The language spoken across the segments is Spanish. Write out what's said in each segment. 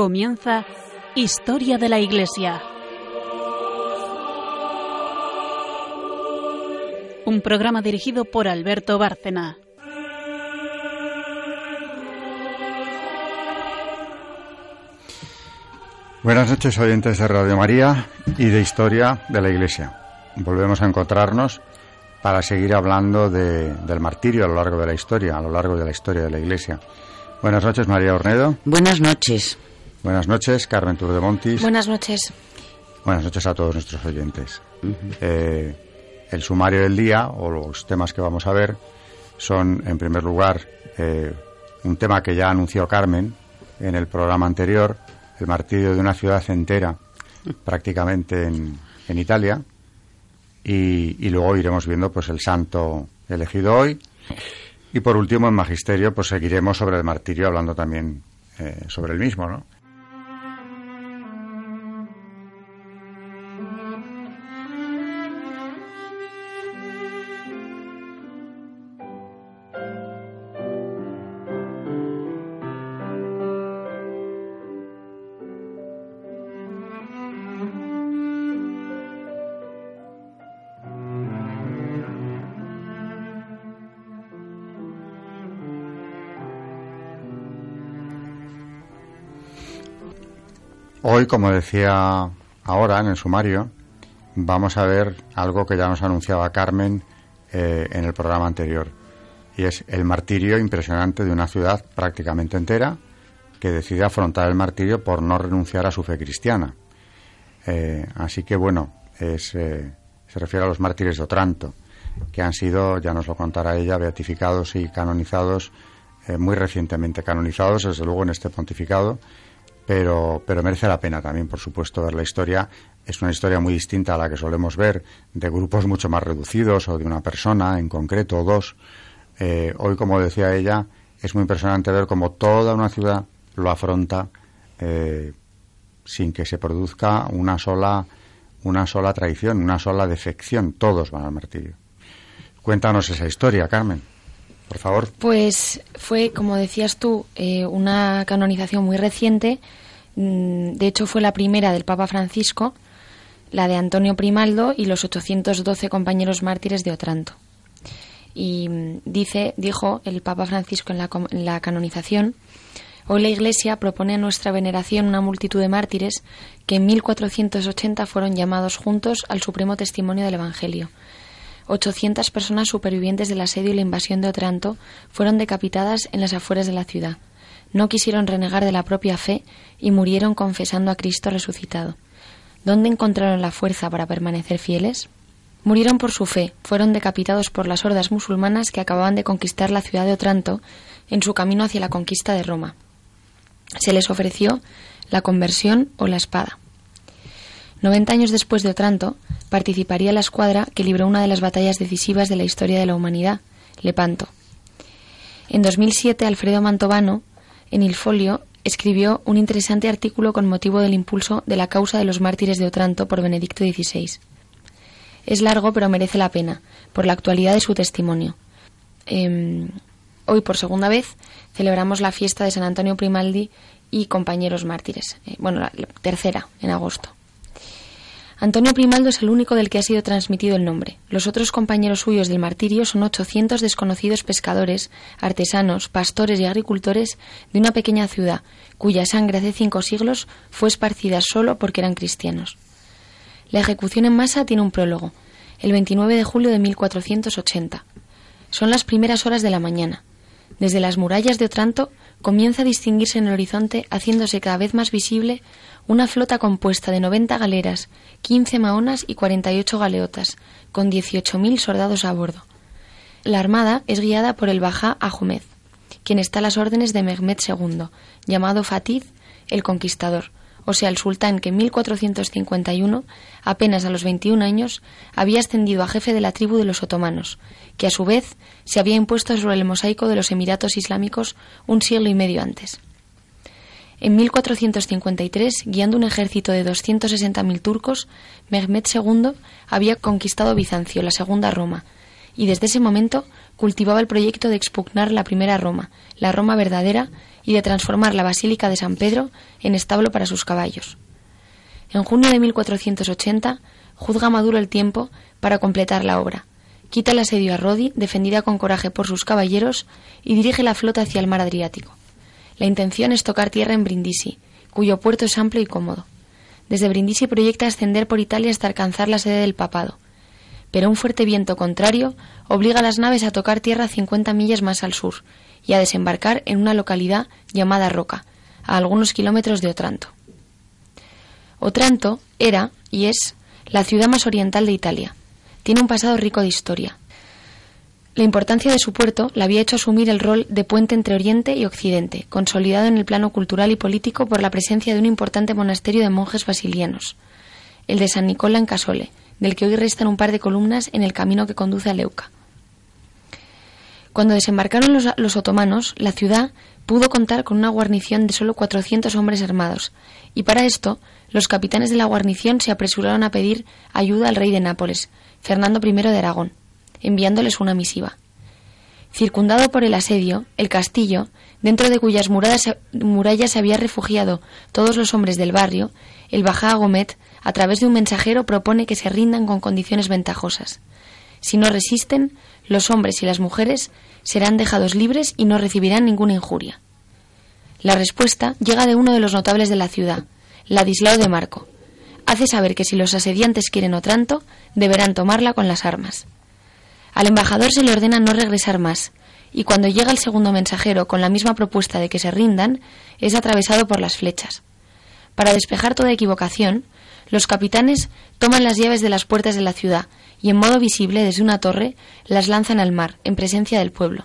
Comienza Historia de la Iglesia. Un programa dirigido por Alberto Bárcena. Buenas noches oyentes de Radio María y de Historia de la Iglesia. Volvemos a encontrarnos para seguir hablando de, del martirio a lo largo de la historia, a lo largo de la historia de la Iglesia. Buenas noches, María Ornedo. Buenas noches. Buenas noches, Carmen Turdemontis. Buenas noches. Buenas noches a todos nuestros oyentes. eh, el sumario del día, o los temas que vamos a ver, son, en primer lugar, eh, un tema que ya anunció Carmen en el programa anterior, el martirio de una ciudad entera, prácticamente en, en Italia, y, y luego iremos viendo pues el santo elegido hoy, y por último, en Magisterio, pues seguiremos sobre el martirio, hablando también eh, sobre el mismo, ¿no? Hoy, como decía ahora en el sumario, vamos a ver algo que ya nos anunciaba Carmen eh, en el programa anterior, y es el martirio impresionante de una ciudad prácticamente entera que decide afrontar el martirio por no renunciar a su fe cristiana. Eh, así que, bueno, es, eh, se refiere a los mártires de Otranto, que han sido, ya nos lo contará ella, beatificados y canonizados, muy recientemente canonizados, desde luego en este pontificado, pero, pero merece la pena también, por supuesto, ver la historia. Es una historia muy distinta a la que solemos ver de grupos mucho más reducidos o de una persona en concreto o dos. Eh, hoy, como decía ella, es muy impresionante ver cómo toda una ciudad lo afronta eh, sin que se produzca una sola, una sola traición, una sola defección. Todos van al martirio. Cuéntanos esa historia, Carmen, favor. Pues fue, como decías tú, eh, una canonización muy reciente. Mm, De hecho, fue la primera del Papa Francisco, la de Antonio Primaldo y los 812 compañeros mártires de Otranto. Y mm, dice, dijo el Papa Francisco en la, en la canonización, hoy la Iglesia propone a nuestra veneración una multitud de mártires que en 1480 fueron llamados juntos al supremo testimonio del Evangelio. 800 personas supervivientes del asedio y la invasión de Otranto fueron decapitadas en las afueras de la ciudad. No quisieron renegar de la propia fe y murieron confesando a Cristo resucitado. ¿Dónde encontraron la fuerza para permanecer fieles? Murieron por su fe, fueron decapitados por las hordas musulmanas que acababan de conquistar la ciudad de Otranto en su camino hacia la conquista de Roma. Se les ofreció la conversión o la espada. 90 años después de Otranto, participaría la escuadra que libró una de las batallas decisivas de la historia de la humanidad, Lepanto. En 2007, Alfredo Mantovano, en Il Folio, escribió un interesante artículo con motivo del impulso de la causa de los mártires de Otranto por Benedicto XVI. Es largo, pero merece la pena, por la actualidad de su testimonio. Em, hoy, por segunda vez, celebramos la fiesta de San Antonio Primaldi y compañeros mártires. Eh, bueno, la- la tercera, en agosto. Antonio Primaldo es el único del que ha sido transmitido el nombre. Los otros compañeros suyos del martirio son 800 desconocidos pescadores, artesanos, pastores y agricultores de una pequeña ciudad, cuya sangre hace cinco siglos fue esparcida solo porque eran cristianos. La ejecución en masa tiene un prólogo, el 29 de julio de 1480. Son las primeras horas de la mañana. Desde las murallas de Otranto comienza a distinguirse en el horizonte, haciéndose cada vez más visible, una flota compuesta de 90 galeras, 15 maonas y 48 galeotas, con 18.000 soldados a bordo. La armada es guiada por el Bajá Ahmed, quien está a las órdenes de Mehmed II, llamado Fatih el Conquistador, o sea, el sultán que en 1451, apenas a los 21 años, había ascendido a jefe de la tribu de los otomanos, que a su vez se había impuesto sobre el mosaico de los Emiratos Islámicos un siglo y medio antes. En 1453, guiando un ejército de 260.000 turcos, Mehmed II había conquistado Bizancio, la segunda Roma, y desde ese momento cultivaba el proyecto de expugnar la primera Roma, la Roma verdadera, y de transformar la Basílica de San Pedro en establo para sus caballos. En junio de 1480 juzga Maduro el tiempo para completar la obra. Quita el asedio a Rodi, defendida con coraje por sus caballeros, y dirige la flota hacia el mar Adriático. La intención es tocar tierra en Brindisi, cuyo puerto es amplio y cómodo. Desde Brindisi proyecta ascender por Italia hasta alcanzar la sede del papado. Pero un fuerte viento contrario obliga a las naves a tocar tierra 50 millas más al sur y a desembarcar en una localidad llamada Roca, a algunos kilómetros de Otranto. Otranto era y es la ciudad más oriental de Italia. Tiene un pasado rico de historia. La importancia de su puerto la había hecho asumir el rol de puente entre Oriente y Occidente, consolidado en el plano cultural y político por la presencia de un importante monasterio de monjes basilianos, el de San Nicola en Casole, del que hoy restan un par de columnas en el camino que conduce a Leuca. Cuando desembarcaron los, otomanos, la ciudad pudo contar con una guarnición de solo 400 hombres armados, y para esto los capitanes de la guarnición se apresuraron a pedir ayuda al rey de Nápoles, Fernando I de Aragón, enviándoles una misiva. Circundado por el asedio, el castillo, dentro de cuyas murallas, se había refugiado todos los hombres del barrio, el Bajá Gomet, a través de un mensajero, propone que se rindan con condiciones ventajosas. Si no resisten, los hombres y las mujeres serán dejados libres y no recibirán ninguna injuria. La respuesta llega de uno de los notables de la ciudad, Ladislao de Marco. Hace saber que si los asediantes quieren Otranto, deberán tomarla con las armas. Al embajador se le ordena no regresar más, y cuando llega el segundo mensajero con la misma propuesta de que se rindan, es atravesado por las flechas. Para despejar toda equivocación, los capitanes toman las llaves de las puertas de la ciudad y en modo visible desde una torre las lanzan al mar, en presencia del pueblo.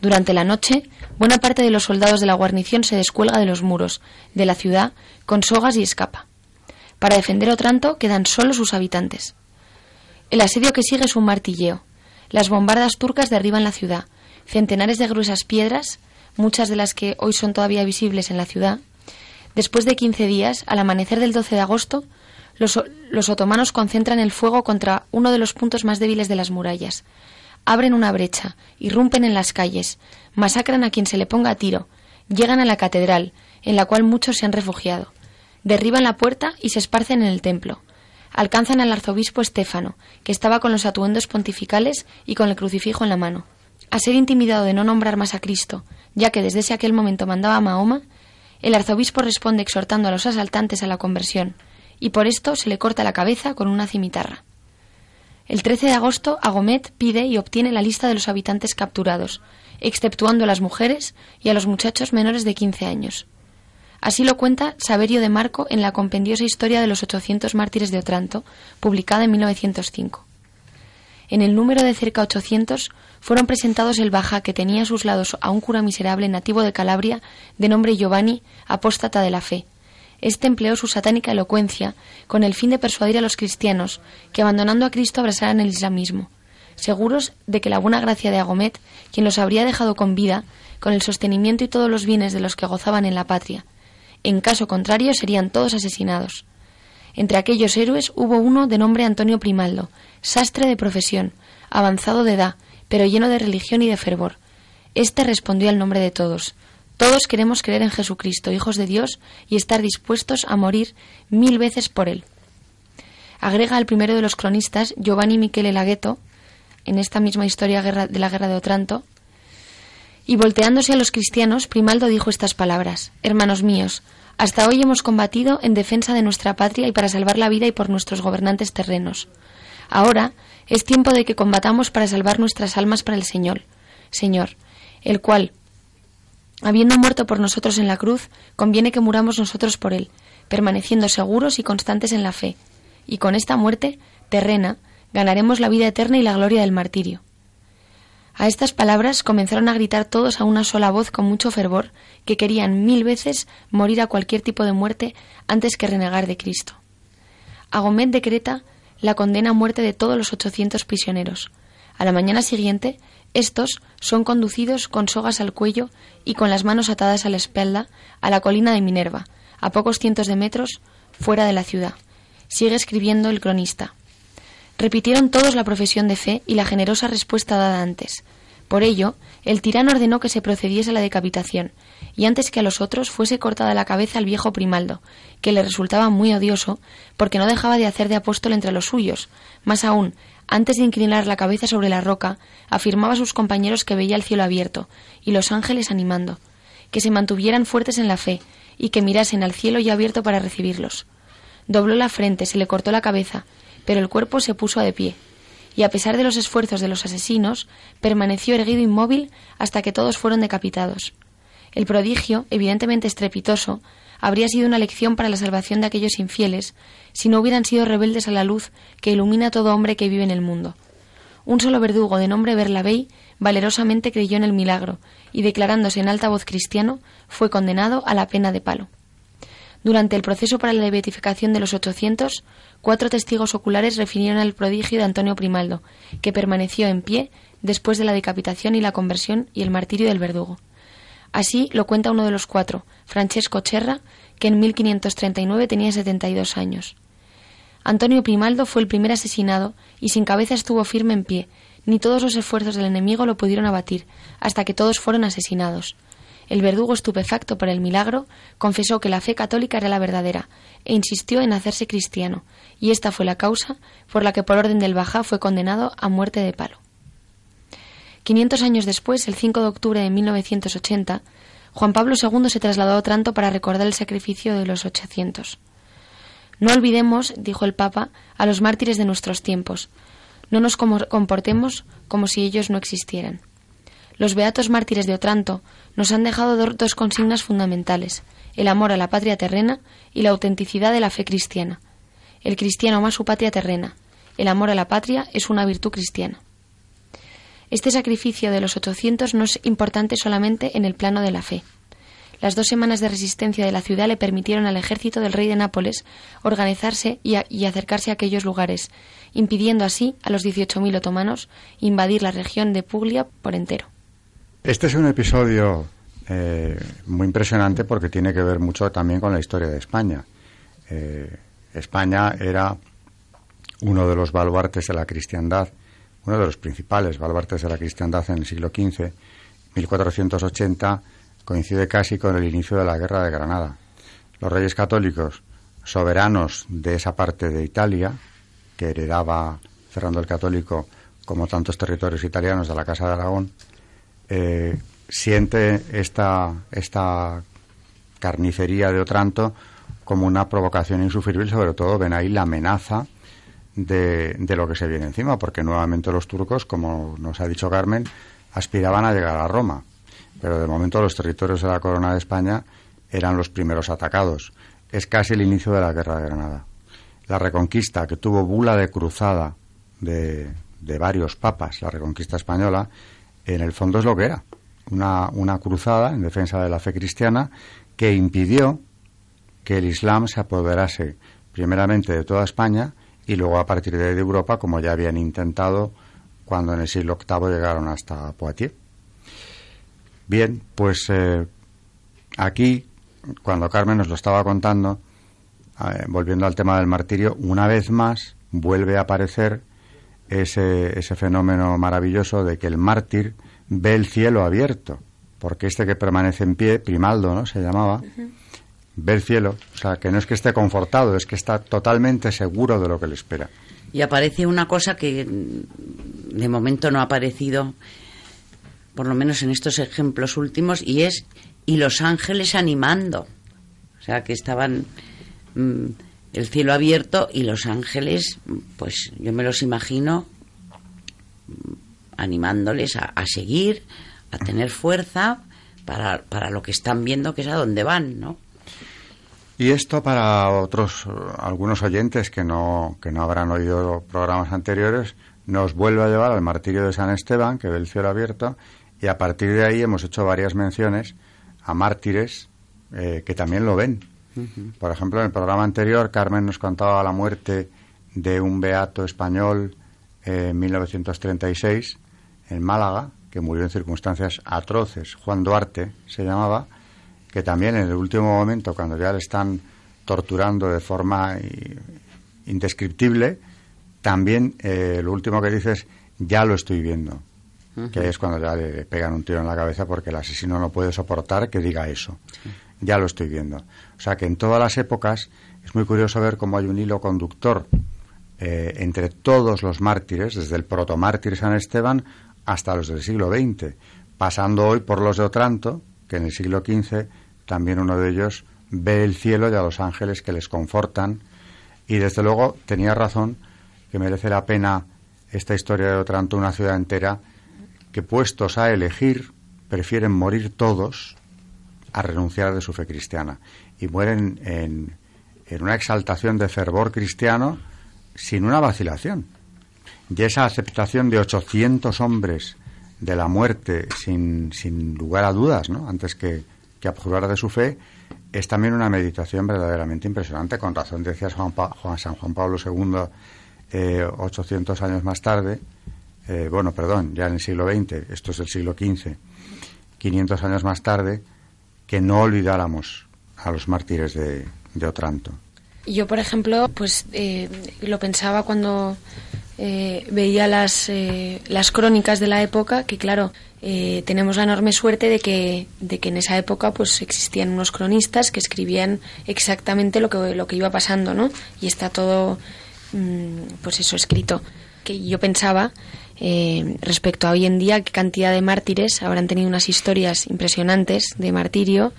Durante la noche, buena parte de los soldados de la guarnición se descuelga de los muros de la ciudad con sogas y escapa. Para defender Otranto quedan solo sus habitantes. El asedio que sigue es un martilleo. Las bombardas turcas derriban la ciudad. Centenares de gruesas piedras, muchas de las que hoy son todavía visibles en la ciudad. Después de quince días, al amanecer del 12 de agosto, los, otomanos concentran el fuego contra uno de los puntos más débiles de las murallas. Abren una brecha, irrumpen en las calles, masacran a quien se le ponga a tiro, llegan a la catedral, en la cual muchos se han refugiado. Derriban la puerta y se esparcen en el templo. Alcanzan al arzobispo Estéfano, que estaba con los atuendos pontificales y con el crucifijo en la mano. A ser intimidado de no nombrar más a Cristo, ya que desde ese aquel momento mandaba a Mahoma, el arzobispo responde exhortando a los asaltantes a la conversión, y por esto se le corta la cabeza con una cimitarra. El 13 de agosto, Agomet pide y obtiene la lista de los habitantes capturados, exceptuando a las mujeres y a los muchachos menores de 15 años. Así lo cuenta Saverio de Marco en la compendiosa historia de los 800 mártires de Otranto, publicada en 1905. En el número de cerca 800 fueron presentados el Baja que tenía a sus lados a un cura miserable nativo de Calabria de nombre Giovanni, apóstata de la fe, este empleó su satánica elocuencia con el fin de persuadir a los cristianos que abandonando a Cristo abrazaran el islamismo, seguros de que la buena gracia de Agomet, quien los habría dejado con vida, con el sostenimiento y todos los bienes de los que gozaban en la patria. En caso contrario serían todos asesinados. Entre aquellos héroes hubo uno de nombre Antonio Primaldo, sastre de profesión, avanzado de edad, pero lleno de religión y de fervor. Este respondió al nombre de todos. Todos queremos creer en Jesucristo, hijos de Dios, y estar dispuestos a morir mil veces por Él. Agrega al primero de los cronistas, Giovanni Michele Laghetto, en esta misma historia de la guerra de Otranto, y volteándose a los cristianos, Primaldo dijo estas palabras, Hermanos míos, hasta hoy hemos combatido en defensa de nuestra patria y para salvar la vida y por nuestros gobernantes terrenos. Ahora es tiempo de que combatamos para salvar nuestras almas para el Señor, Señor, el cual, Habiendo muerto por nosotros en la cruz, conviene que muramos nosotros por él, permaneciendo seguros y constantes en la fe, y con esta muerte terrena ganaremos la vida eterna y la gloria del martirio. A estas palabras comenzaron a gritar todos a una sola voz con mucho fervor que querían mil veces morir a cualquier tipo de muerte antes que renegar de Cristo. Agomet decreta la condena a muerte de todos los ochocientos prisioneros. A la mañana siguiente estos son conducidos con sogas al cuello y con las manos atadas a la espalda a la colina de Minerva, a pocos cientos de metros fuera de la ciudad. Sigue escribiendo el cronista. Repitieron todos la profesión de fe y la generosa respuesta dada antes. Por ello, el tirano ordenó que se procediese a la decapitación, y antes que a los otros fuese cortada la cabeza al viejo Primaldo, que le resultaba muy odioso, porque no dejaba de hacer de apóstol entre los suyos. Más aún, antes de inclinar la cabeza sobre la roca, afirmaba a sus compañeros que veía el cielo abierto, y los ángeles animando, que se mantuvieran fuertes en la fe, y que mirasen al cielo ya abierto para recibirlos. Dobló la frente, se le cortó la cabeza, pero el cuerpo se puso de pie, y a pesar de los esfuerzos de los asesinos, permaneció erguido inmóvil hasta que todos fueron decapitados. El prodigio, evidentemente estrepitoso, habría sido una lección para la salvación de aquellos infieles si no hubieran sido rebeldes a la luz que ilumina a todo hombre que vive en el mundo. Un solo verdugo de nombre Berlavey valerosamente creyó en el milagro y, declarándose en alta voz cristiano, fue condenado a la pena de palo. Durante el proceso para la beatificación de los 800, cuatro testigos oculares refirieron al prodigio de Antonio Primaldo, que permaneció en pie después de la decapitación y la conversión y el martirio del verdugo. Así lo cuenta uno de los cuatro, Francesco Cherra, que en 1539 tenía 72 años. Antonio Primaldo fue el primer asesinado y sin cabeza estuvo firme en pie, ni todos los esfuerzos del enemigo lo pudieron abatir, hasta que todos fueron asesinados. El verdugo, estupefacto por el milagro, confesó que la fe católica era la verdadera e insistió en hacerse cristiano, y esta fue la causa por la que por orden del Bajá fue condenado a muerte de palo. Quinientos años después, el 5 de octubre de 1980, Juan Pablo II se trasladó a Otranto para recordar el sacrificio de los 800. No olvidemos, dijo el Papa, a los mártires de nuestros tiempos. No nos comportemos como si ellos no existieran. Los beatos mártires de Otranto nos han dejado dos consignas fundamentales, el amor a la patria terrena y la autenticidad de la fe cristiana. El cristiano ama su patria terrena. El amor a la patria es una virtud cristiana. Este sacrificio de los 800 no es importante solamente en el plano de la fe. Las dos semanas de resistencia de la ciudad le permitieron al ejército del rey de Nápoles organizarse y, y acercarse a aquellos lugares, impidiendo así a los 18.000 otomanos invadir la región de Puglia por entero. Este es un episodio eh, muy impresionante porque tiene que ver mucho también con la historia de España. Eh, España era uno de los baluartes de la cristiandad, uno de los principales baluartes de la cristiandad en el siglo XV. 1480 coincide casi con el inicio de la Guerra de Granada. Los reyes católicos, soberanos de esa parte de Italia, que heredaba Fernando el Católico como tantos territorios italianos de la Casa de Aragón, eh, siente esta, esta carnicería de Otranto como una provocación insufrible, sobre todo ven ahí la amenaza de, de, lo que se viene encima, porque nuevamente los turcos, como nos ha dicho Carmen, aspiraban a llegar a Roma, pero de momento los territorios de la Corona de España eran los primeros atacados. Es casi el inicio de la Guerra de Granada. La reconquista que tuvo bula de cruzada de, de varios papas, la reconquista española, en el fondo es lo que era, una, una cruzada en defensa de la fe cristiana que impidió que el Islam se apoderase primeramente de toda España y luego a partir de, Europa, como ya habían intentado cuando en el siglo VIII llegaron hasta Poitiers. Bien, pues eh, aquí, cuando Carmen nos lo estaba contando, eh, volviendo al tema del martirio, una vez más vuelve a aparecer ese, ese fenómeno maravilloso de que el mártir ve el cielo abierto, porque este que permanece en pie, Primaldo, ¿no? Se llamaba, ve el cielo, o sea, que no es que esté confortado, es que está totalmente seguro de lo que le espera. Y aparece una cosa que de momento no ha aparecido, por lo menos en estos ejemplos últimos, y es, y los ángeles animando, o sea, que estaban... Mm, el cielo abierto y los ángeles, pues yo me los imagino animándoles a, seguir, a tener fuerza para, para, lo que están viendo, que es a dónde van, ¿no? Y esto para otros, algunos oyentes que no, que no habrán oído programas anteriores, nos vuelve a llevar al martirio de San Esteban, que ve el cielo abierto, y a partir de ahí hemos hecho varias menciones a mártires eh, que también lo ven. Por ejemplo, en el programa anterior, Carmen nos contaba la muerte de un beato español en 1936 en Málaga, que murió en circunstancias atroces, Juan Duarte se llamaba, que también en el último momento, cuando ya le están torturando de forma indescriptible, también eh, lo último que dices, ya lo estoy viendo, que es cuando ya le pegan un tiro en la cabeza porque el asesino no puede soportar que diga eso. Ya lo estoy viendo. O sea que en todas las épocas es muy curioso ver cómo hay un hilo conductor eh, entre todos los mártires, desde el protomártir San Esteban hasta los del siglo XX, pasando hoy por los de Otranto, que en el siglo XV también uno de ellos ve el cielo y a los ángeles que les confortan. Y desde luego tenía razón que merece la pena esta historia de Otranto, una ciudad entera, que puestos a elegir, prefieren morir todos a renunciar de su fe cristiana. Y mueren en, en una exaltación de fervor cristiano sin una vacilación. Y esa aceptación de 800 hombres de la muerte sin, sin lugar a dudas, ¿no? antes que, que abjurar de su fe, es también una meditación verdaderamente impresionante. Con razón decía Juan, Juan San Juan Pablo II, eh, 800 años más tarde, eh, bueno, perdón, ya en el siglo XX, esto es el siglo XV, 500 años más tarde, que no olvidáramos a los mártires de, de Otranto. Yo, por ejemplo, pues eh, lo pensaba cuando eh, veía las, eh, las crónicas de la época, que claro, tenemos la enorme suerte de que, de que en esa época pues existían unos cronistas que escribían exactamente lo que, lo que iba pasando, ¿no? Y está todo, mm, pues eso, escrito. Que yo pensaba respecto a hoy en día qué cantidad de mártires habrán tenido unas historias impresionantes de martirio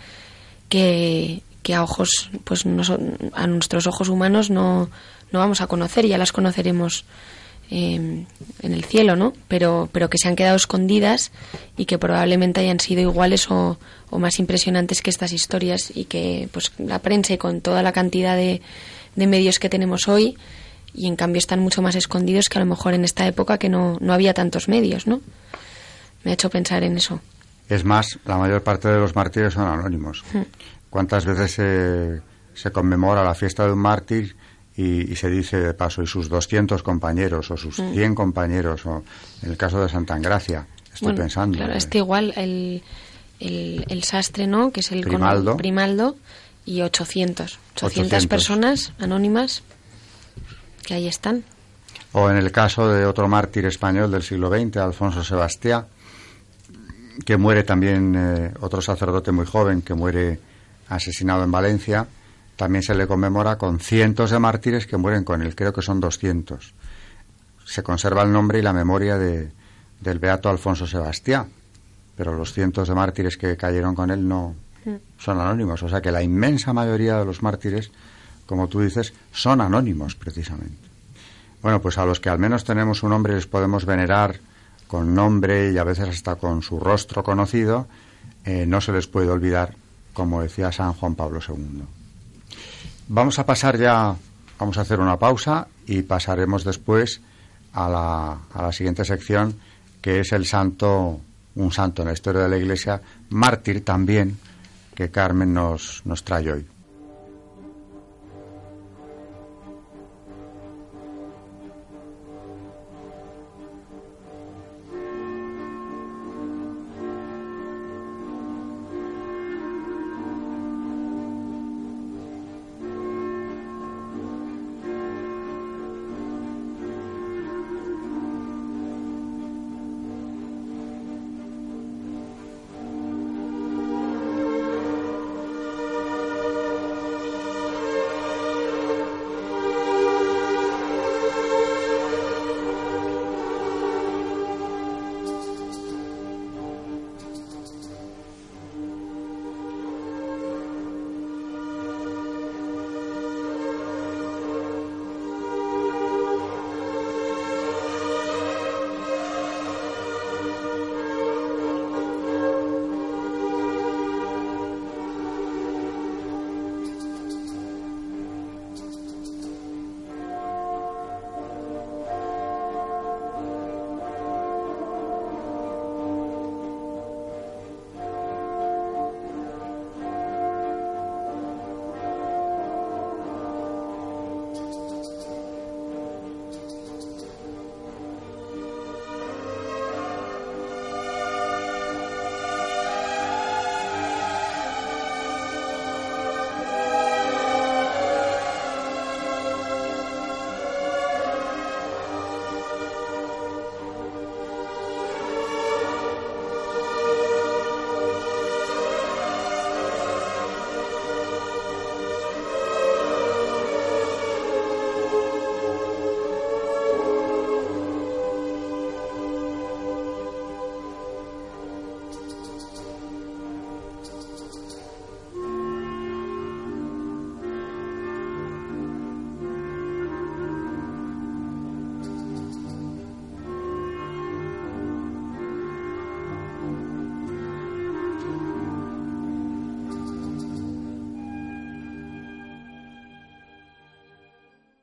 que, que a ojos, pues a nuestros ojos humanos no, no vamos a conocer, ya las conoceremos em, en el cielo, ¿no? Pero, pero que se han quedado escondidas y que probablemente hayan sido iguales o, o más impresionantes que estas historias y que, pues, la prensa y con toda la cantidad de, de medios que tenemos hoy y en cambio están mucho más escondidos que a lo mejor en esta época que no, no había tantos medios, ¿no? Me ha hecho pensar en eso. Es más, la mayor parte de los mártires son anónimos. Hmm. ¿Cuántas veces se, se conmemora la fiesta de un mártir y, se dice de paso, y sus 200 compañeros o sus 100 mm. compañeros, o en el caso de Santa Engracia, estoy pensando. Claro, está igual el, el, sastre, ¿no? Que es el primaldo, primaldo y 800. 800, personas anónimas que ahí están. O en el caso de otro mártir español del siglo XX, Alfonso Sebastián, que muere también, eh, otro sacerdote muy joven, que muere asesinado en Valencia, también se le conmemora con cientos de mártires que mueren con él, creo que son 200. Se conserva el nombre y la memoria de, del beato Alfonso Sebastián, pero los cientos de mártires que cayeron con él no mm. son anónimos. O sea que la inmensa mayoría de los mártires, como tú dices, son anónimos precisamente. Bueno, pues a los que al menos tenemos un nombre les podemos venerar con nombre y a veces hasta con su rostro conocido, eh, no se les puede olvidar como decía San Juan Pablo II. Vamos a pasar ya, vamos a hacer una pausa y pasaremos después a la, a la siguiente sección, que es el santo, un santo en la historia de la Iglesia, mártir también, que Carmen nos, nos trae hoy.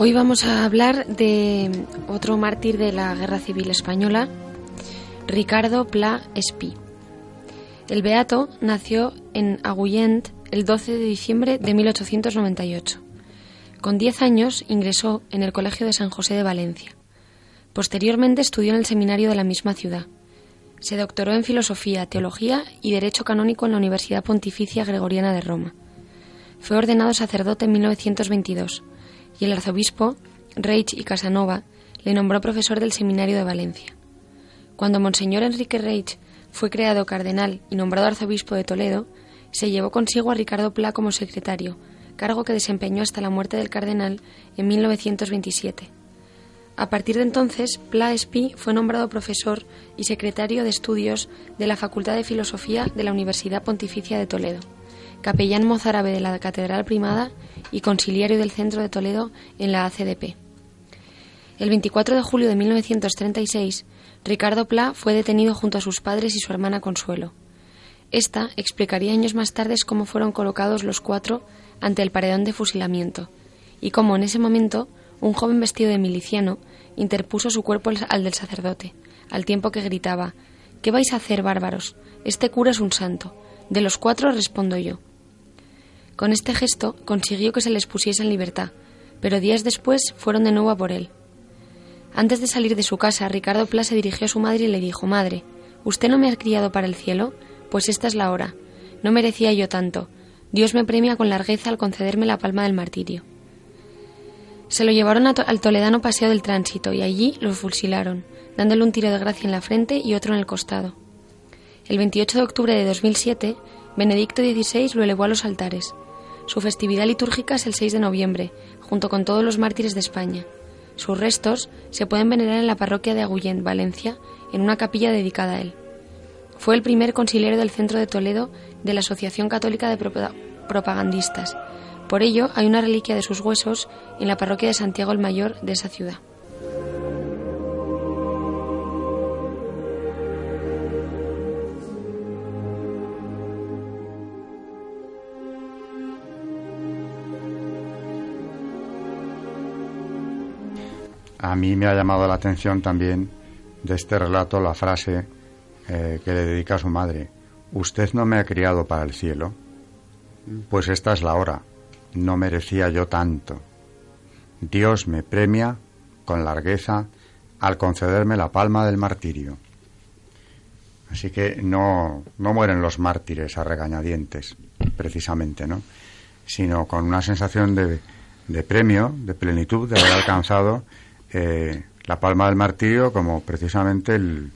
Hoy vamos a hablar de otro mártir de la Guerra Civil Española, Ricardo Pla Espí. El Beato nació en Agullent el 12 de diciembre de 1898. Con 10 años ingresó en el Colegio de San José de Valencia. Posteriormente estudió en el seminario de la misma ciudad. Se doctoró en Filosofía, Teología y Derecho Canónico en la Universidad Pontificia Gregoriana de Roma. Fue ordenado sacerdote en 1922 y el arzobispo, Reich y Casanova, le nombró profesor del Seminario de Valencia. Cuando Monseñor Enrique Reich fue creado cardenal y nombrado arzobispo de Toledo, se llevó consigo a Ricardo Pla como secretario, cargo que desempeñó hasta la muerte del cardenal en 1927. A partir de entonces, Pla Espí fue nombrado profesor y secretario de estudios de la Facultad de Filosofía de la Universidad Pontificia de Toledo, capellán mozárabe de la Catedral Primada y conciliario del Centro de Toledo en la ACDP. El 24 de julio de 1936, Ricardo Pla fue detenido junto a sus padres y su hermana Consuelo. Esta explicaría años más tarde cómo fueron colocados los cuatro ante el paredón de fusilamiento, y cómo en ese momento un joven vestido de miliciano interpuso su cuerpo al del sacerdote, al tiempo que gritaba ¿Qué vais a hacer, bárbaros? Este cura es un santo. De los cuatro respondo yo. Con este gesto consiguió que se les pusiese en libertad, pero días después fueron de nuevo a por él. Antes de salir de su casa, Ricardo Pla se dirigió a su madre y le dijo Madre, ¿usted no me ha criado para el cielo? Pues esta es la hora. No merecía yo tanto. Dios me premia con largueza al concederme la palma del martirio. Se lo llevaron al toledano paseo del tránsito y allí lo fusilaron, dándole un tiro de gracia en la frente y otro en el costado. El 28 de octubre de 2007, Benedicto XVI lo elevó a los altares. Su festividad litúrgica es el 6 de noviembre, junto con todos los mártires de España. Sus restos se pueden venerar en la parroquia de Agullent, Valencia, en una capilla dedicada a él. Fue el primer conciliario del centro de Toledo de la Asociación Católica de Propagandistas. Por ello, hay una reliquia de sus huesos en la parroquia de Santiago el Mayor de esa ciudad. A mí me ha llamado la atención también de este relato la frase eh, que le dedica a su madre. Usted no me ha criado para el cielo. Pues esta es la hora. No merecía yo tanto. Dios me premia con largueza al concederme la palma del martirio. Así que no, no mueren los mártires a regañadientes, precisamente, ¿no? Sino con una sensación de, de premio, de plenitud, de haber alcanzado eh, la palma del martirio como precisamente el,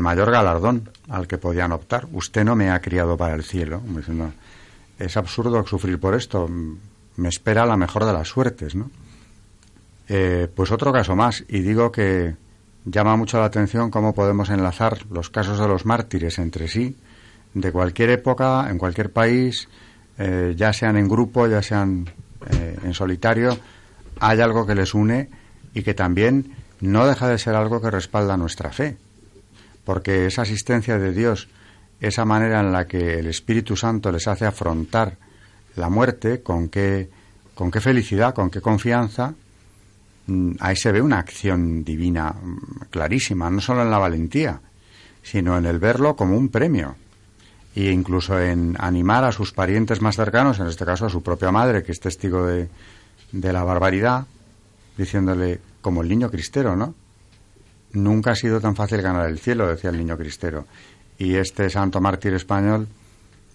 mayor galardón al que podían optar. Usted no me ha criado para el cielo. es absurdo sufrir por esto. Me espera la mejor de las suertes, ¿no? Eh, pues otro caso más, y digo que llama mucho la atención cómo podemos enlazar los casos de los mártires entre sí, de cualquier época, en cualquier país, eh, ya sean en grupo, ya sean eh, en solitario, hay algo que les une y que también no deja de ser algo que respalda nuestra fe porque esa asistencia de Dios, esa manera en la que el Espíritu Santo les hace afrontar la muerte, con qué, con qué felicidad, con qué confianza, mm, ahí se ve una acción divina mm, clarísima, no solo en la valentía, sino en el verlo como un premio. E incluso en animar a sus parientes más cercanos, en este caso a su propia madre, que es testigo de, de la barbaridad, diciéndole como el niño cristero, ¿no? Nunca ha sido tan fácil ganar el cielo, decía el niño cristero. Y este santo mártir español,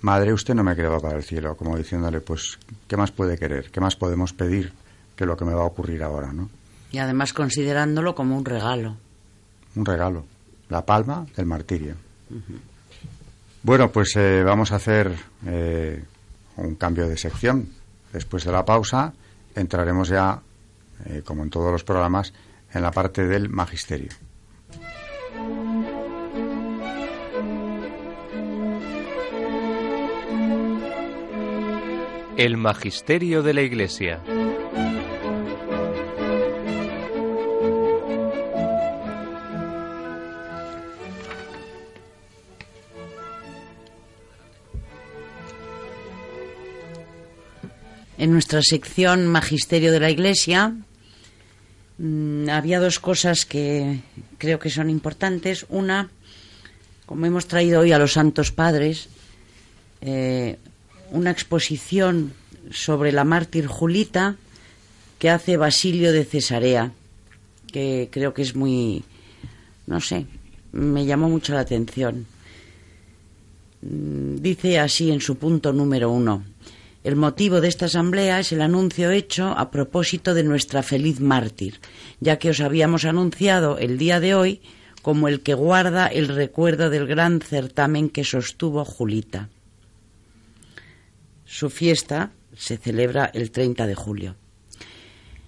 madre, usted no me ha creado para el cielo, como diciéndole, pues, ¿qué más puede querer? ¿Qué más podemos pedir que lo que me va a ocurrir ahora, no? Y además considerándolo como un regalo. Un regalo. la palma del martirio. Bueno, pues eh, vamos a hacer eh, un cambio de sección. Después de la pausa entraremos ya, eh, como en todos los programas, en la parte del magisterio. El magisterio de la Iglesia. En nuestra sección Magisterio de la Iglesia mm, había dos cosas que creo que son importantes. Una, como hemos traído hoy a los Santos Padres, eh, una exposición sobre la mártir Julita que hace Basilio de Cesarea, que creo que es muy, no sé, me llamó mucho la atención. Mm, dice así en su punto número uno. El motivo de esta asamblea es el anuncio hecho a propósito de nuestra feliz mártir, ya que os habíamos anunciado el día de hoy como el que guarda el recuerdo del gran certamen que sostuvo Julita. Su fiesta se celebra el 30 de julio.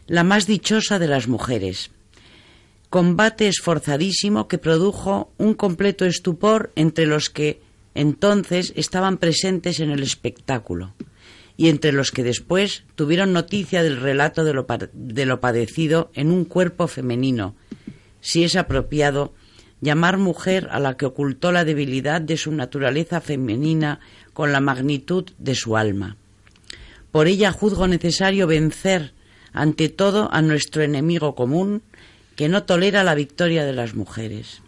La más dichosa de las mujeres. Combate esforzadísimo que produjo un completo estupor entre los que entonces estaban presentes en el espectáculo y entre los que después tuvieron noticia del relato de lo, de lo padecido en un cuerpo femenino, si es apropiado llamar mujer a la que ocultó la debilidad de su naturaleza femenina con la magnitud de su alma. Por ella juzgo necesario vencer ante todo a nuestro enemigo común, que no tolera la victoria de las mujeres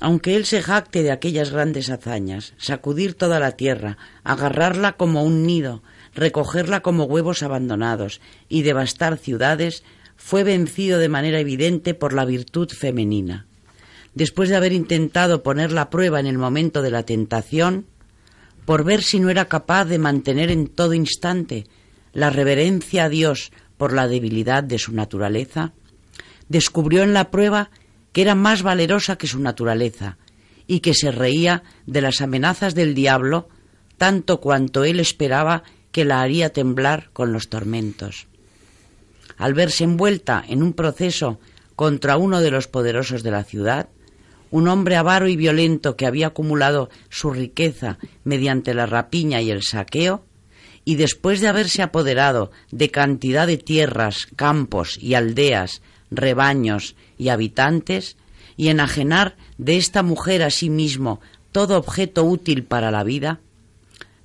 aunque él se jacte de aquellas grandes hazañas, sacudir toda la tierra, agarrarla como un nido, recogerla como huevos abandonados y devastar ciudades, fue vencido de manera evidente por la virtud femenina. Después de haber intentado poner la prueba en el momento de la tentación, por ver si no era capaz de mantener en todo instante la reverencia a Dios por la debilidad de su naturaleza, descubrió en la prueba que era más valerosa que su naturaleza y que se reía de las amenazas del diablo tanto cuanto él esperaba que la haría temblar con los tormentos. Al verse envuelta en un proceso contra uno de los poderosos de la ciudad, un hombre avaro y violento que había acumulado su riqueza mediante la rapiña y el saqueo, y después de haberse apoderado de cantidad de tierras, campos y aldeas rebaños y habitantes, y enajenar de esta mujer a sí mismo todo objeto útil para la vida,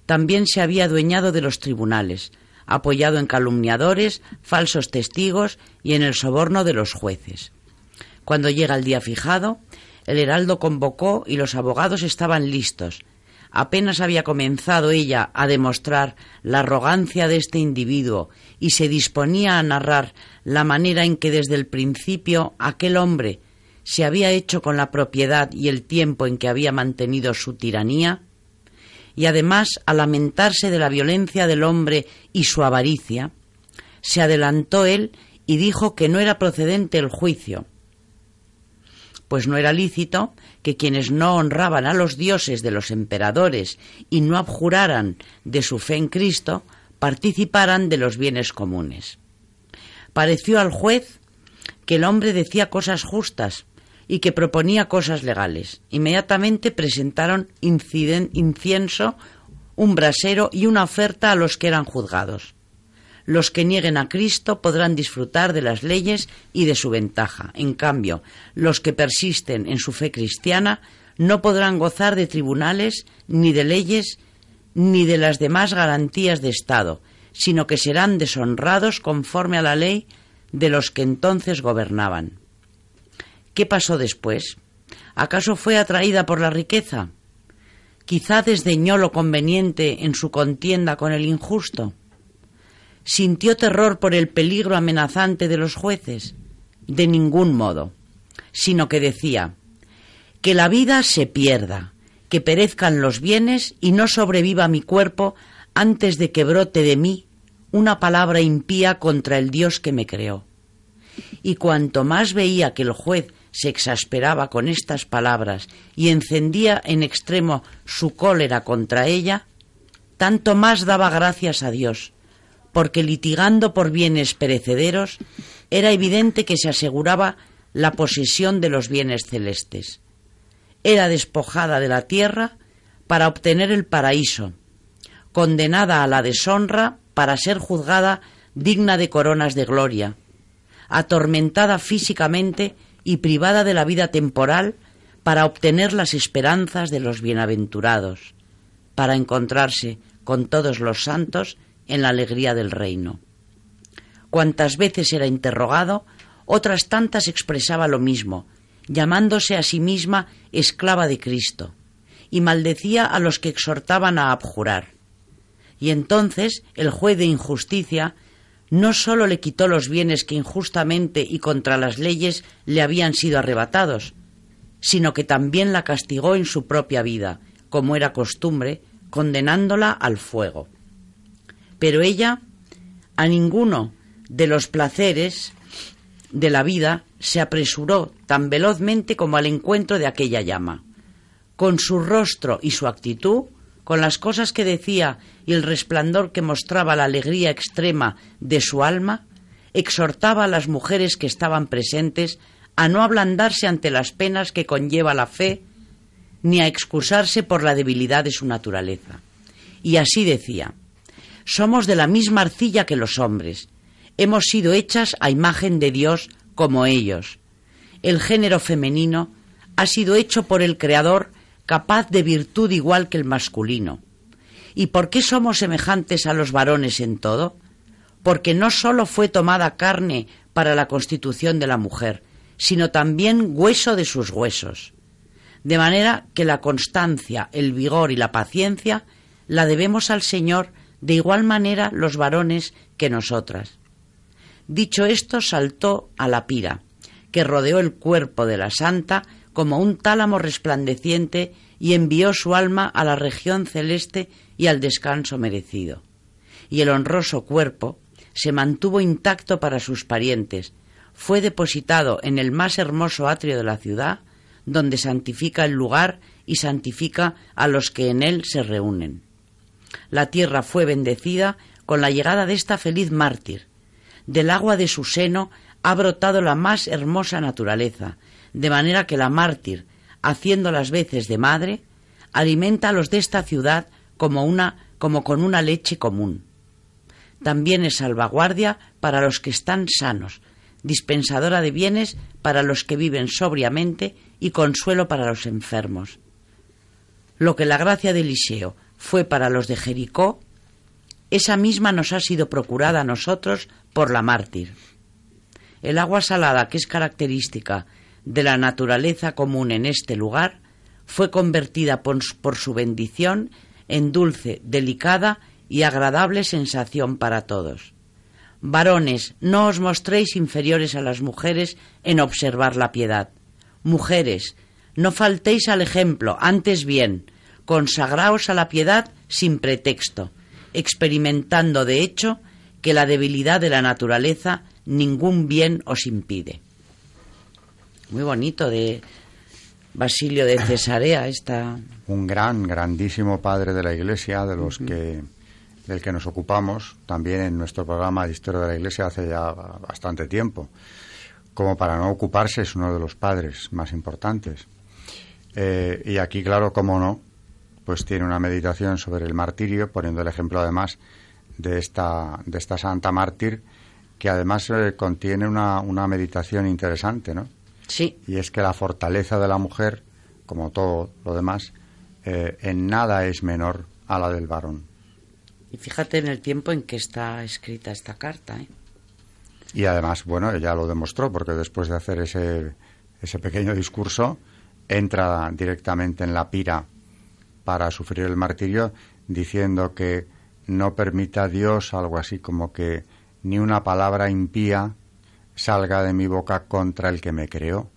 también se había adueñado de los tribunales, apoyado en calumniadores, falsos testigos y en el soborno de los jueces. Cuando llega el día fijado, el heraldo convocó y los abogados estaban listos. Apenas había comenzado ella a demostrar la arrogancia de este individuo y se disponía a narrar la manera en que desde el principio aquel hombre se había hecho con la propiedad y el tiempo en que había mantenido su tiranía, y además a lamentarse de la violencia del hombre y su avaricia, se adelantó él y dijo que no era procedente el juicio, pues no era lícito que quienes no honraban a los dioses de los emperadores y no abjuraran de su fe en Cristo, participaran de los bienes comunes. Pareció al juez que el hombre decía cosas justas y que proponía cosas legales. Inmediatamente presentaron incienso, un brasero y una oferta a los que eran juzgados. Los que nieguen a Cristo podrán disfrutar de las leyes y de su ventaja. En cambio, los que persisten en su fe cristiana no podrán gozar de tribunales, ni de leyes, ni de las demás garantías de Estado, sino que serán deshonrados conforme a la ley de los que entonces gobernaban. ¿Qué pasó después? ¿Acaso fue atraída por la riqueza? ¿Quizá desdeñó lo conveniente en su contienda con el injusto? ¿Sintió terror por el peligro amenazante de los jueces? De ningún modo, sino que decía, que la vida se pierda, que perezcan los bienes y no sobreviva mi cuerpo antes de que brote de mí una palabra impía contra el Dios que me creó. Y cuanto más veía que el juez se exasperaba con estas palabras y encendía en extremo su cólera contra ella, tanto más daba gracias a Dios, porque litigando por bienes perecederos, era evidente que se aseguraba la posesión de los bienes celestes. Era despojada de la tierra para obtener el paraíso, condenada a la deshonra para ser juzgada digna de coronas de gloria, atormentada físicamente y privada de la vida temporal para obtener las esperanzas de los bienaventurados, para encontrarse con todos los santos en la alegría del reino. Cuantas veces era interrogado, otras tantas expresaba lo mismo, llamándose a sí misma esclava de Cristo, y maldecía a los que exhortaban a abjurar. Y entonces el juez de injusticia no sólo le quitó los bienes que injustamente y contra las leyes le habían sido arrebatados, sino que también la castigó en su propia vida, como era costumbre, condenándola al fuego. Pero ella a ninguno de los placeres de la vida se apresuró tan velozmente como al encuentro de aquella llama. Con su rostro y su actitud con las cosas que decía y el resplandor que mostraba la alegría extrema de su alma, exhortaba a las mujeres que estaban presentes a no ablandarse ante las penas que conlleva la fe, ni a excusarse por la debilidad de su naturaleza. Y así decía, somos de la misma arcilla que los hombres, hemos sido hechas a imagen de Dios como ellos. El género femenino ha sido hecho por el Creador capaz de virtud igual que el masculino. ¿Y por qué somos semejantes a los varones en todo? Porque no sólo fue tomada carne para la constitución de la mujer, sino también hueso de sus huesos. De manera que la constancia, el vigor y la paciencia la debemos al Señor de igual manera los varones que nosotras. Dicho esto, saltó a la pira, que rodeó el cuerpo de la santa como un tálamo resplandeciente y envió su alma a la región celeste y al descanso merecido. Y el honroso cuerpo se mantuvo intacto para sus parientes, fue depositado en el más hermoso atrio de la ciudad, donde santifica el lugar y santifica a los que en él se reúnen. La tierra fue bendecida con la llegada de esta feliz mártir. Del agua de su seno ha brotado la más hermosa naturaleza, de manera que la mártir, haciendo las veces de madre, alimenta a los de esta ciudad como, una, como con una leche común. También es salvaguardia para los que están sanos, dispensadora de bienes para los que viven sobriamente y consuelo para los enfermos. Lo que la gracia de Eliseo fue para los de Jericó, esa misma nos ha sido procurada a nosotros por la mártir. El agua salada, que es característica de la naturaleza común en este lugar, fue convertida por, su bendición en dulce, delicada y agradable sensación para todos. Varones, no os mostréis inferiores a las mujeres en observar la piedad. Mujeres, no faltéis al ejemplo, antes bien, consagraos a la piedad sin pretexto, experimentando de hecho que la debilidad de la naturaleza ningún bien os impide muy bonito de Basilio de Cesarea. Esta... Un gran, grandísimo padre de la Iglesia, de los que del que nos ocupamos también en nuestro programa de Historia de la Iglesia hace ya bastante tiempo. Como para no ocuparse es uno de los padres más importantes. Eh, y aquí, claro, como no, pues tiene una meditación sobre el martirio, poniendo el ejemplo además de esta, de esta santa mártir, que además eh, contiene una, una meditación interesante, ¿no? Y es que la fortaleza de la mujer, como todo lo demás, eh, en nada es menor a la del varón. Y fíjate en el tiempo en que está escrita esta carta. ¿eh? Y además, bueno, ella lo demostró, porque después de hacer ese, ese pequeño discurso, entra directamente en la pira para sufrir el martirio, diciendo que no permita a Dios algo así como que ni una palabra impía salga de mi boca contra el que me creó.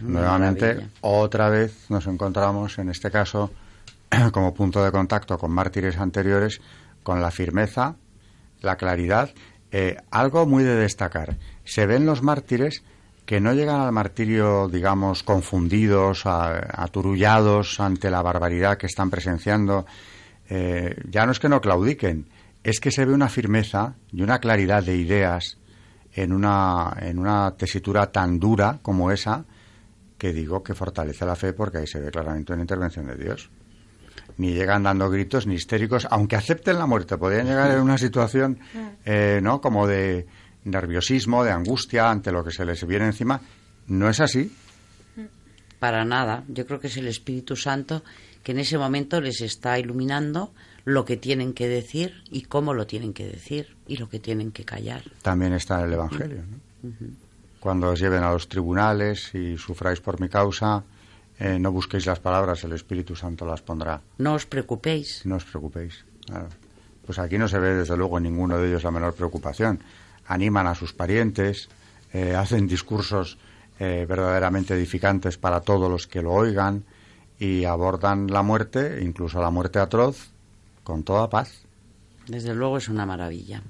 Nuevamente, otra vez nos encontramos, en este caso, como punto de contacto con mártires anteriores, con la firmeza, la claridad. Eh, algo muy de destacar. Se ven los mártires que no llegan al martirio, digamos, confundidos, aturullados ante la barbaridad que están presenciando. Eh, ya no es que no claudiquen, es que se ve una firmeza y una claridad de ideas en una, en una tesitura tan dura como esa, que digo que fortalece la fe porque ahí se ve claramente una intervención de Dios. Ni llegan dando gritos ni histéricos, aunque acepten la muerte, podrían llegar en una situación, eh, ¿no? Como de, nerviosismo, de angustia ante lo que se les viene encima. ¿No es así? Para nada. Yo creo que es el Espíritu Santo que en ese momento les está iluminando lo que tienen que decir y cómo lo tienen que decir y lo que tienen que callar. También está en el Evangelio. Cuando os lleven a los tribunales y sufráis por mi causa, eh, no busquéis las palabras, el Espíritu Santo las pondrá. No os preocupéis. No os preocupéis. Pues aquí no se ve desde luego en ninguno de ellos la menor preocupación animan a sus parientes, eh, hacen discursos eh, verdaderamente edificantes para todos los que lo oigan y abordan la muerte, incluso la muerte atroz, con toda paz. Desde luego es una maravilla.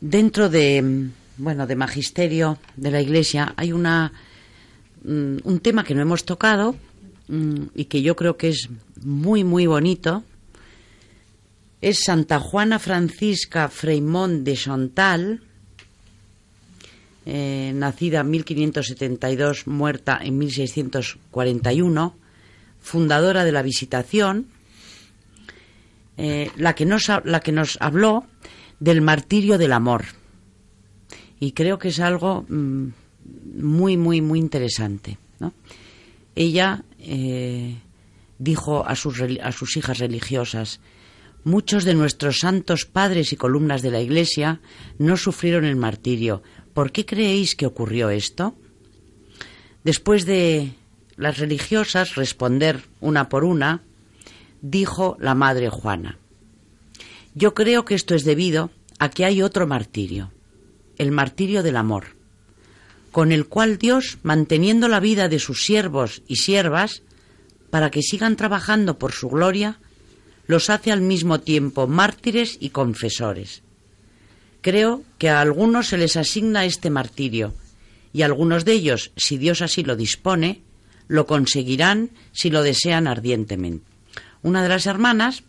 Dentro de bueno de magisterio de la Iglesia hay una mm, un tema que no hemos tocado mm, y que yo creo que es muy muy bonito es Santa Juana Francisca Freimont de Chantal eh, nacida en 1572, muerta en 1641, fundadora de la Visitación, eh, la, que nos, la que nos habló del martirio del amor. Y creo que es algo mm, muy, muy, muy interesante. Ella eh, dijo a sus, a sus hijas religiosas, Muchos de nuestros santos padres y columnas de la Iglesia no sufrieron el martirio, ¿Por qué creéis que ocurrió esto? Después de las religiosas responder una por una, dijo la madre Juana, yo creo que esto es debido a que hay otro martirio, el martirio del amor, con el cual Dios, manteniendo la vida de sus siervos y siervas, para que sigan trabajando por su gloria, los hace al mismo tiempo mártires y confesores. Creo que a algunos se les asigna este martirio, y algunos de ellos, si Dios así lo dispone, lo conseguirán si lo desean ardientemente. Una de las hermanas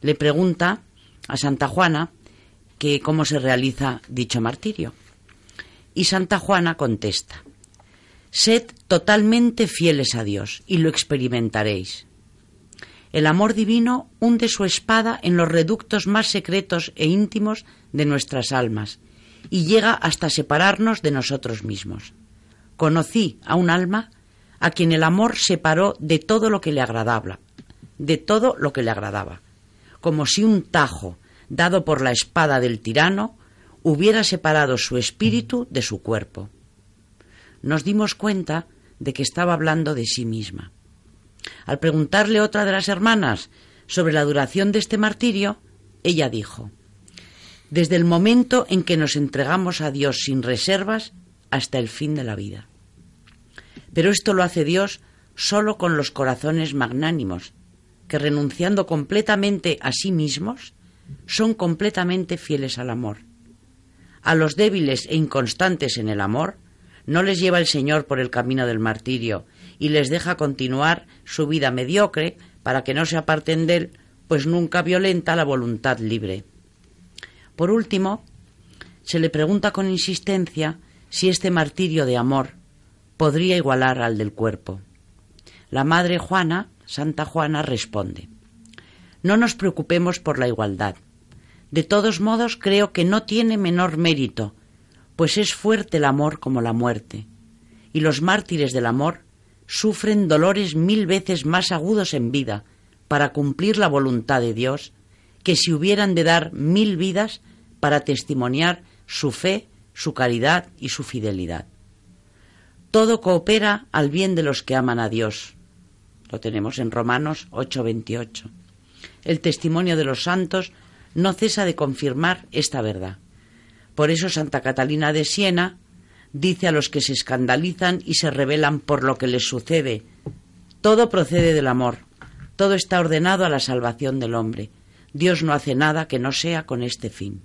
le pregunta a Santa Juana que cómo se realiza dicho martirio. Y Santa Juana contesta, Sed totalmente fieles a Dios y lo experimentaréis. El amor divino hunde su espada en los reductos más secretos e íntimos de nuestras almas y llega hasta separarnos de nosotros mismos. Conocí a un alma a quien el amor separó de todo lo que le agradaba, de todo lo que le agradaba, como si un tajo dado por la espada del tirano hubiera separado su espíritu de su cuerpo. Nos dimos cuenta de que estaba hablando de sí misma. Al preguntarle otra de las hermanas sobre la duración de este martirio, ella dijo, desde el momento en que nos entregamos a Dios sin reservas hasta el fin de la vida. Pero esto lo hace Dios solo con los corazones magnánimos, que renunciando completamente a sí mismos, son completamente fieles al amor. A los débiles e inconstantes en el amor, no les lleva el Señor por el camino del martirio y les deja continuar su vida mediocre para que no se aparten de él, pues nunca violenta la voluntad libre. Por último, se le pregunta con insistencia si este martirio de amor podría igualar al del cuerpo. La madre Juana, Santa Juana, responde No nos preocupemos por la igualdad. De todos modos, creo que no tiene menor mérito, pues es fuerte el amor como la muerte, y los mártires del amor sufren dolores mil veces más agudos en vida para cumplir la voluntad de Dios que si hubieran de dar mil vidas para testimoniar su fe, su caridad y su fidelidad. Todo coopera al bien de los que aman a Dios. Lo tenemos en Romanos 8:28. El testimonio de los santos no cesa de confirmar esta verdad. Por eso Santa Catalina de Siena dice a los que se escandalizan y se rebelan por lo que les sucede, todo procede del amor, todo está ordenado a la salvación del hombre. Dios no hace nada que no sea con este fin.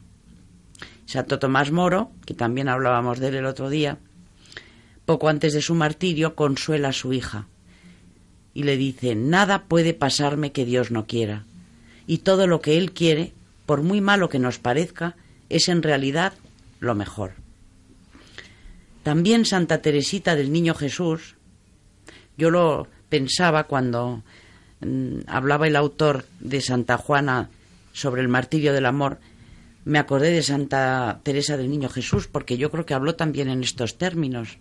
Santo Tomás Moro, que también hablábamos de él el otro día, poco antes de su martirio, consuela a su hija y le dice, nada puede pasarme que Dios no quiera, y todo lo que Él quiere, por muy malo que nos parezca, es en realidad lo mejor. También Santa Teresita del Niño Jesús, yo lo pensaba cuando mm, hablaba el autor de Santa Juana sobre el martirio del amor, me acordé de Santa Teresa del Niño Jesús, porque yo creo que habló también en estos términos.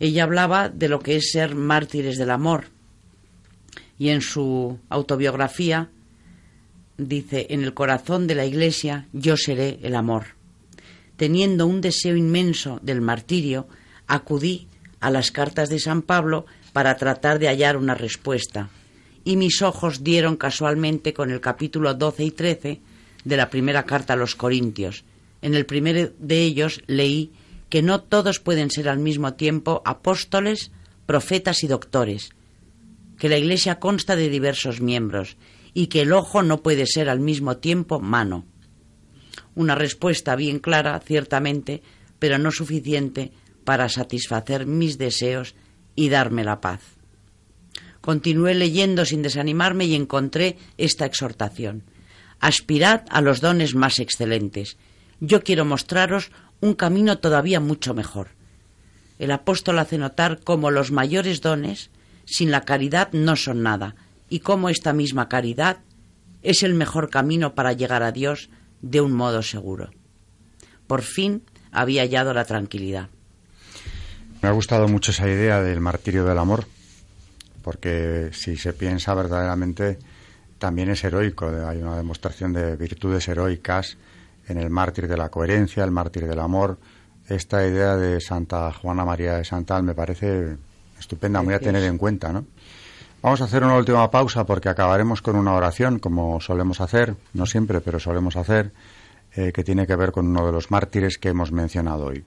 Ella hablaba de lo que es ser mártires del amor, y en su autobiografía dice, en el corazón de la Iglesia yo seré el amor. Teniendo un deseo inmenso del martirio, acudí a las cartas de San Pablo para tratar de hallar una respuesta, y mis ojos dieron casualmente con el capítulo 12 y 13 de la primera carta a los Corintios. En el primero de ellos leí que no todos pueden ser al mismo tiempo apóstoles, profetas y doctores, que la Iglesia consta de diversos miembros y que el ojo no puede ser al mismo tiempo mano. Una respuesta bien clara, ciertamente, pero no suficiente para satisfacer mis deseos y darme la paz. Continué leyendo sin desanimarme y encontré esta exhortación. Aspirad a los dones más excelentes. Yo quiero mostraros un camino todavía mucho mejor. El apóstol hace notar cómo los mayores dones, sin la caridad, no son nada, y cómo esta misma caridad es el mejor camino para llegar a Dios de un modo seguro. Por fin había hallado la tranquilidad. Me ha gustado mucho esa idea del martirio del amor, porque si se piensa verdaderamente también es heroico. Hay una demostración de virtudes heroicas en el mártir de la coherencia, el mártir del amor. Esta idea de Santa Juana María de Santal me parece estupenda, muy a tener en cuenta, ¿no? Vamos a hacer una última pausa porque acabaremos con una oración, como solemos hacer, no siempre, pero solemos hacer, eh, que tiene que ver con uno de los mártires que hemos mencionado hoy.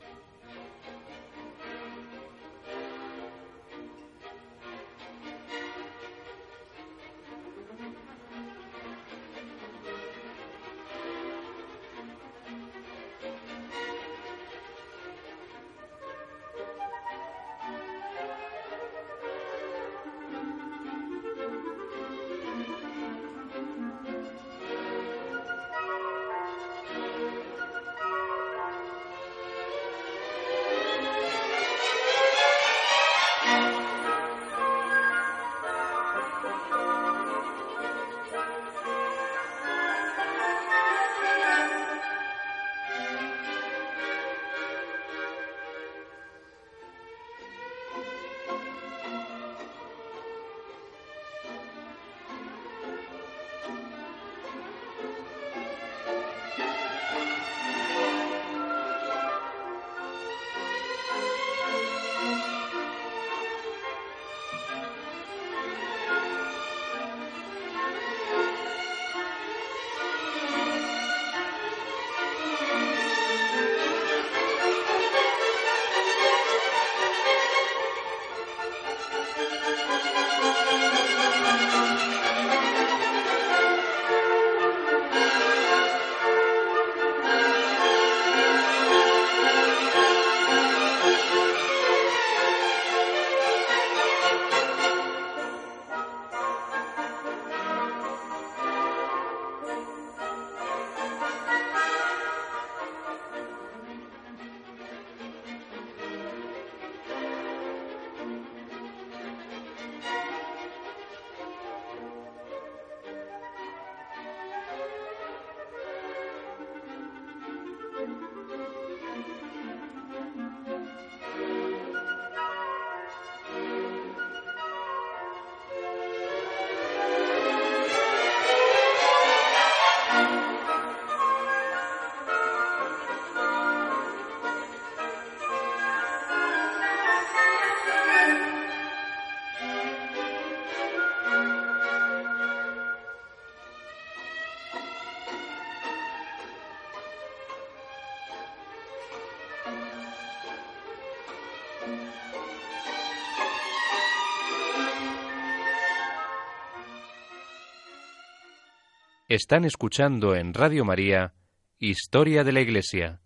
Están escuchando en Radio María Historia de la Iglesia,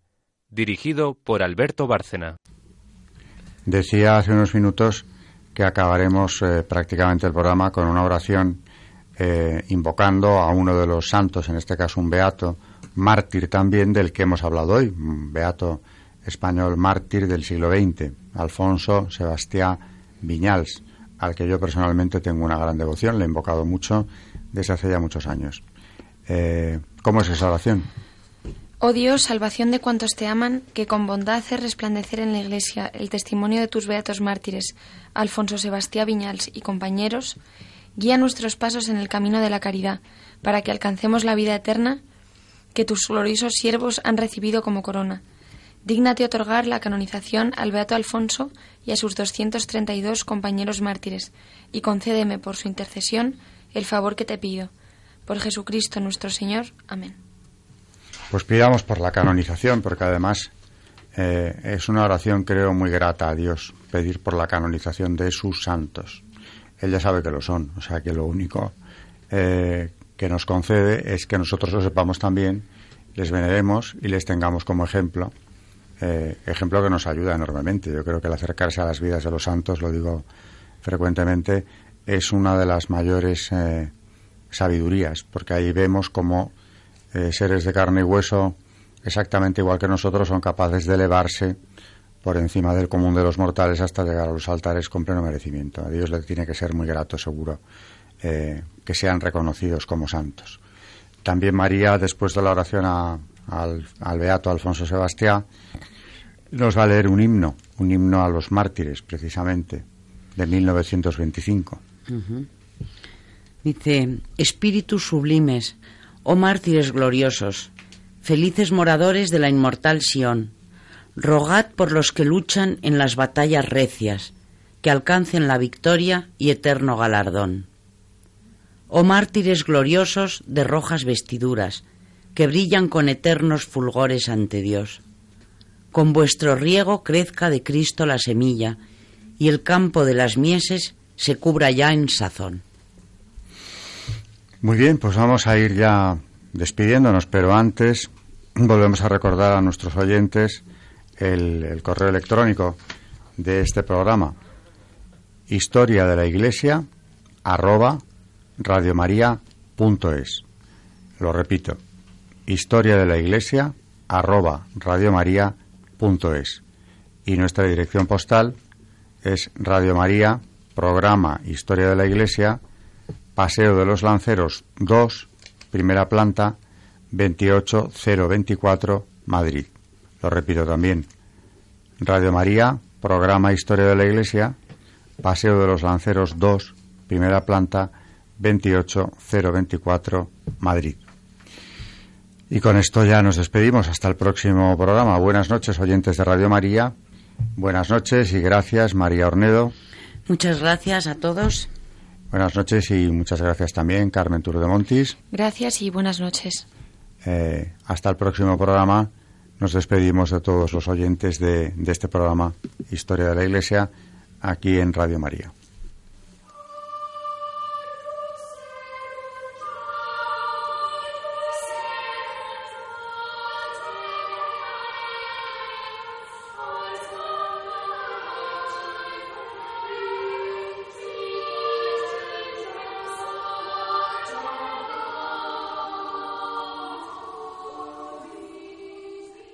dirigido por Alberto Bárcena. Decía hace unos minutos que acabaremos eh, prácticamente el programa con una oración eh, invocando a uno de los santos, en este caso un beato, mártir también del que hemos hablado hoy, un beato español mártir del siglo XX, Alfonso Sebastián Viñals, al que yo personalmente tengo una gran devoción, le he invocado mucho desde hace ya muchos años. Eh, ¿Cómo es esa oración? Oh Dios, salvación de cuantos te aman, que con bondad haces resplandecer en la Iglesia el testimonio de tus beatos mártires, Alfonso Sebastián Viñals y compañeros, guía nuestros pasos en el camino de la caridad, para que alcancemos la vida eterna que tus gloriosos siervos han recibido como corona. Dígnate otorgar la canonización al Beato Alfonso y a sus 232 compañeros mártires, y concédeme por su intercesión el favor que te pido. Por Jesucristo nuestro Señor. Amén. Pues pidamos por la canonización, porque además eh, es una oración, creo, muy grata a Dios, pedir por la canonización de sus santos. Él ya sabe que lo son, o sea que lo único eh, que nos concede es que nosotros lo sepamos también, les veneremos y les tengamos como ejemplo, eh, ejemplo que nos ayuda enormemente. Yo creo que el acercarse a las vidas de los santos, lo digo frecuentemente, es una de las mayores sabidurías, porque ahí vemos cómo eh, seres de carne y hueso, exactamente igual que nosotros, son capaces de elevarse por encima del común de los mortales hasta llegar a los altares con pleno merecimiento. A Dios le tiene que ser muy grato, seguro, eh, que sean reconocidos como santos. También María, después de la oración al, beato Alfonso Sebastián, nos va a leer un himno, un himno a los mártires, precisamente, de 1925. Dice, espíritus sublimes, oh mártires gloriosos, felices moradores de la inmortal Sión, rogad por los que luchan en las batallas recias, que alcancen la victoria y eterno galardón oh mártires gloriosos de rojas vestiduras, que brillan con eternos fulgores ante Dios. Con vuestro riego crezca de Cristo la semilla, y el campo de las mieses se cubra ya en sazón. Muy bien, pues vamos a ir ya despidiéndonos, pero antes volvemos a recordar a nuestros oyentes el, correo electrónico de este programa. Historia de la Iglesia arroba radiomaria.es. Lo repito, historia de la iglesia arroba radiomaria.es. Y nuestra dirección postal es Radio María, programa Historia de la Iglesia, Paseo de los Lanceros 2, primera planta, 28024, Madrid. Lo repito también. Radio María, programa Historia de la Iglesia, Paseo de los Lanceros 2, primera planta, 28024 Madrid. Y con esto ya nos despedimos hasta el próximo programa. Buenas noches, oyentes de Radio María. Buenas noches y gracias, María Ornedo. Muchas gracias a todos. Buenas noches y muchas gracias también, Carmen Turo de Montis. Gracias y buenas noches. Eh, hasta el próximo programa. Nos despedimos de todos los oyentes de este programa Historia de la Iglesia aquí en Radio María.